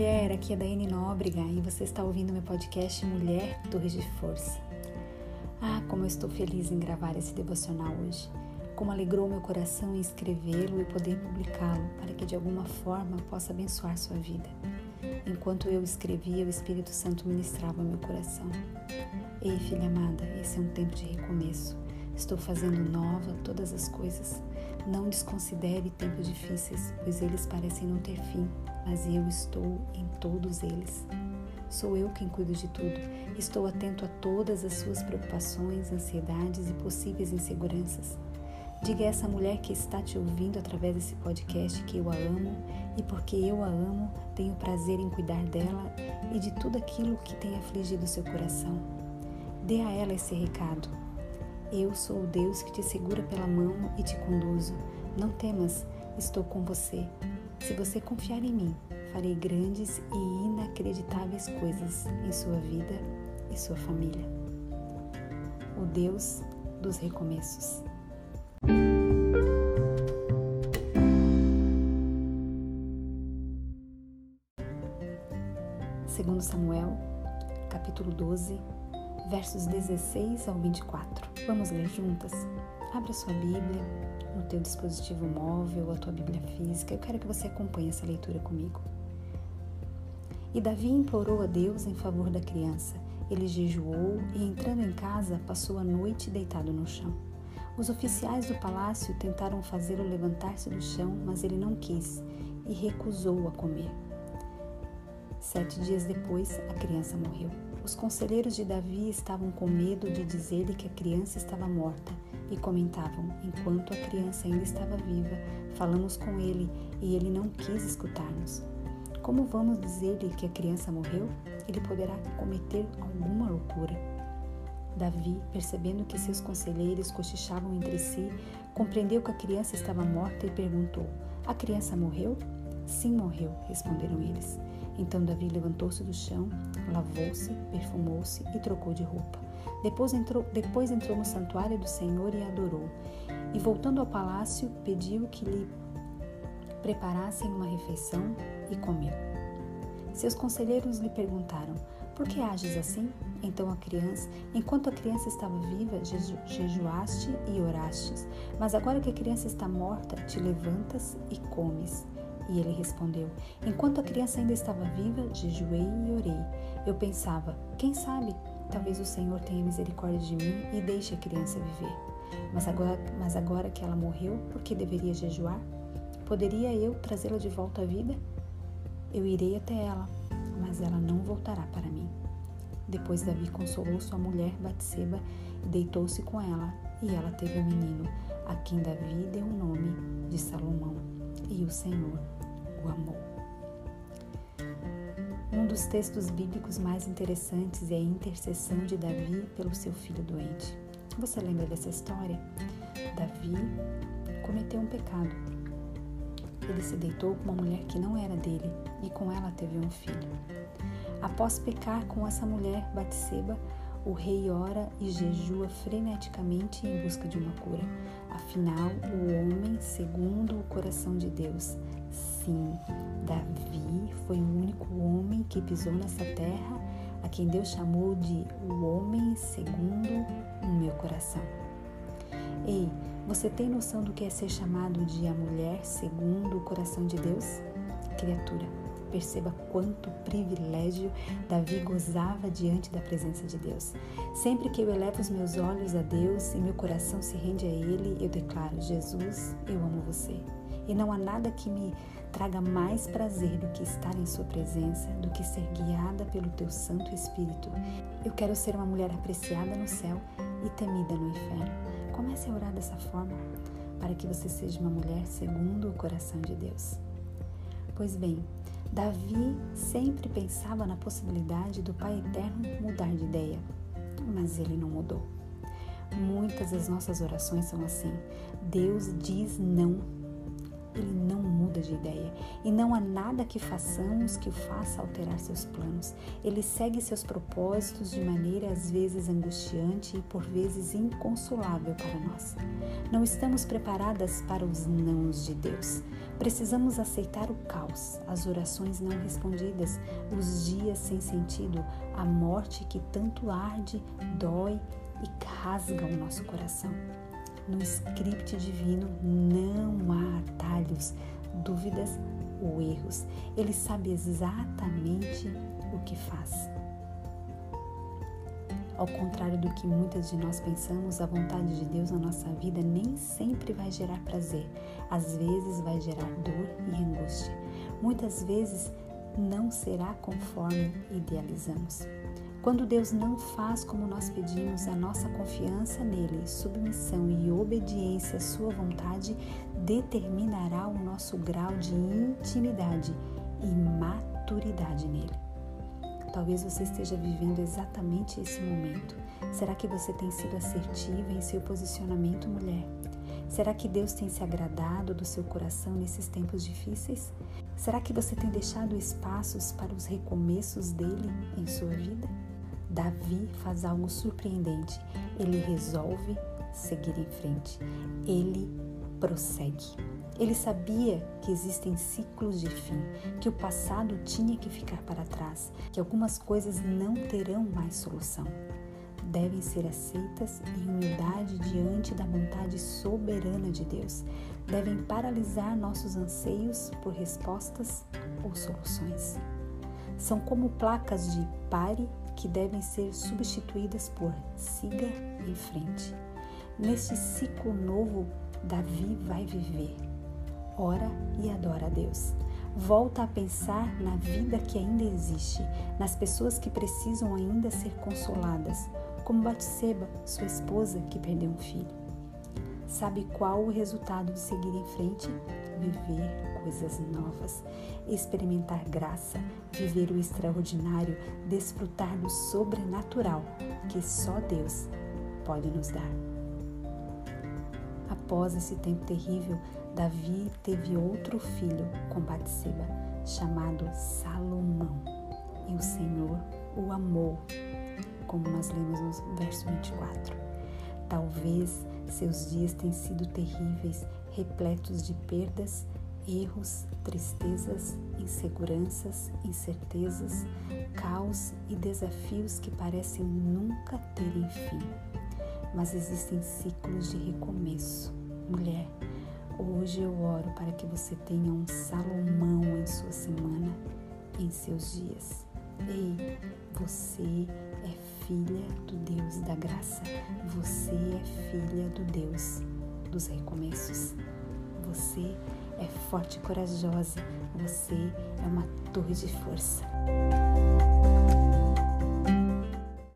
mulher, aqui é Daiane Nóbrega e você está ouvindo meu podcast Mulher Torres de Força. Ah, como eu estou feliz em gravar esse devocional hoje. Como alegrou meu coração em escrevê-lo e poder publicá-lo para que de alguma forma possa abençoar sua vida. Enquanto eu escrevia, o Espírito Santo ministrava meu coração. Ei, filha amada, esse é um tempo de recomeço. Estou fazendo nova todas as coisas. Não desconsidere tempos difíceis, pois eles parecem não ter fim, mas eu estou em todos eles. Sou eu quem cuido de tudo. Estou atento a todas as suas preocupações, ansiedades e possíveis inseguranças. Diga a essa mulher que está te ouvindo através desse podcast que eu a amo e porque eu a amo, tenho prazer em cuidar dela e de tudo aquilo que tem afligido seu coração. Dê a ela esse recado. Eu sou o Deus que te segura pela mão e te conduzo. Não temas, estou com você. Se você confiar em mim, farei grandes e inacreditáveis coisas em sua vida e sua família. O Deus dos recomeços. Segundo Samuel, capítulo 12, versos 16 ao 24. Vamos ler juntas? Abra sua Bíblia no teu dispositivo móvel a tua Bíblia física. Eu quero que você acompanhe essa leitura comigo. E Davi implorou a Deus em favor da criança. Ele jejuou e, entrando em casa, passou a noite deitado no chão. Os oficiais do palácio tentaram fazê-lo levantar-se do chão, mas ele não quis e recusou a comer. Sete dias depois, a criança morreu. Os conselheiros de Davi estavam com medo de dizer-lhe que a criança estava morta e comentavam: enquanto a criança ainda estava viva, falamos com ele e ele não quis escutar-nos. Como vamos dizer-lhe que a criança morreu? Ele poderá cometer alguma loucura. Davi, percebendo que seus conselheiros cochichavam entre si, compreendeu que a criança estava morta e perguntou: A criança morreu? Sim, morreu, responderam eles. Então Davi levantou-se do chão, lavou-se, perfumou-se e trocou de roupa. Depois entrou, depois entrou no santuário do Senhor e adorou. E voltando ao palácio, pediu que lhe preparassem uma refeição e comeu. Seus conselheiros lhe perguntaram: Por que ages assim? Então a criança, enquanto a criança estava viva, jeju, jejuaste e orastes, mas agora que a criança está morta, te levantas e comes. E ele respondeu: Enquanto a criança ainda estava viva, jejuei e orei. Eu pensava: Quem sabe? Talvez o Senhor tenha misericórdia de mim e deixe a criança viver. Mas agora, mas agora que ela morreu, por que deveria jejuar? Poderia eu trazê-la de volta à vida? Eu irei até ela, mas ela não voltará para mim. Depois Davi consolou sua mulher Batseba e deitou-se com ela, e ela teve um menino, a quem Davi deu o nome de Salomão, e o Senhor o amou. Um dos textos bíblicos mais interessantes é a intercessão de Davi pelo seu filho doente. Você lembra dessa história? Davi cometeu um pecado. Ele se deitou com uma mulher que não era dele e com ela teve um filho. Após pecar com essa mulher, Batseba, o rei ora e jejua freneticamente em busca de uma cura. Afinal, o homem segundo o coração de Deus Sim, Davi foi o único homem que pisou nessa terra a quem Deus chamou de o homem segundo o meu coração. Ei, você tem noção do que é ser chamado de a mulher segundo o coração de Deus? Criatura, perceba quanto privilégio Davi gozava diante da presença de Deus. Sempre que eu elevo os meus olhos a Deus e meu coração se rende a Ele, eu declaro: Jesus, eu amo você. E não há nada que me traga mais prazer do que estar em Sua presença, do que ser guiada pelo Teu Santo Espírito. Eu quero ser uma mulher apreciada no céu e temida no inferno. Comece a orar dessa forma, para que você seja uma mulher segundo o coração de Deus. Pois bem, Davi sempre pensava na possibilidade do Pai Eterno mudar de ideia, mas ele não mudou. Muitas das nossas orações são assim: Deus diz não ele não muda de ideia e não há nada que façamos que o faça alterar seus planos. Ele segue seus propósitos de maneira às vezes angustiante e por vezes inconsolável para nós. Não estamos preparadas para os nãos de Deus, Precisamos aceitar o caos, as orações não respondidas, os dias sem sentido, a morte que tanto arde, dói e rasga o nosso coração. No script divino não há atalhos, dúvidas ou erros. Ele sabe exatamente o que faz. Ao contrário do que muitas de nós pensamos, a vontade de Deus na nossa vida nem sempre vai gerar prazer. Às vezes vai gerar dor e angústia. Muitas vezes não será conforme idealizamos. Quando Deus não faz como nós pedimos, a nossa confiança nele, submissão e obediência à sua vontade determinará o nosso grau de intimidade e maturidade nele. Talvez você esteja vivendo exatamente esse momento. Será que você tem sido assertiva em seu posicionamento, mulher? Será que Deus tem se agradado do seu coração nesses tempos difíceis? Será que você tem deixado espaços para os recomeços dele em sua vida? Davi faz algo surpreendente. Ele resolve seguir em frente. Ele prossegue. Ele sabia que existem ciclos de fim, que o passado tinha que ficar para trás, que algumas coisas não terão mais solução. Devem ser aceitas em humildade diante da vontade soberana de Deus. Devem paralisar nossos anseios por respostas ou soluções. São como placas de pare que devem ser substituídas por siga em frente. Neste ciclo novo, Davi vai viver ora e adora a Deus. Volta a pensar na vida que ainda existe, nas pessoas que precisam ainda ser consoladas, como Batseba, sua esposa que perdeu um filho. Sabe qual o resultado de seguir em frente? Viver coisas novas, experimentar graça, viver o extraordinário, desfrutar do sobrenatural que só Deus pode nos dar. Após esse tempo terrível, Davi teve outro filho com Batseba, chamado Salomão. E o Senhor o amou, como nós lemos no verso 24. Talvez seus dias tenham sido terríveis, repletos de perdas, erros, tristezas, inseguranças, incertezas, caos e desafios que parecem nunca terem fim. Mas existem ciclos de recomeço. Mulher, Hoje eu oro para que você tenha um Salomão em sua semana, em seus dias. Ei, você é filha do Deus da graça. Você é filha do Deus dos recomeços. Você é forte e corajosa. Você é uma torre de força.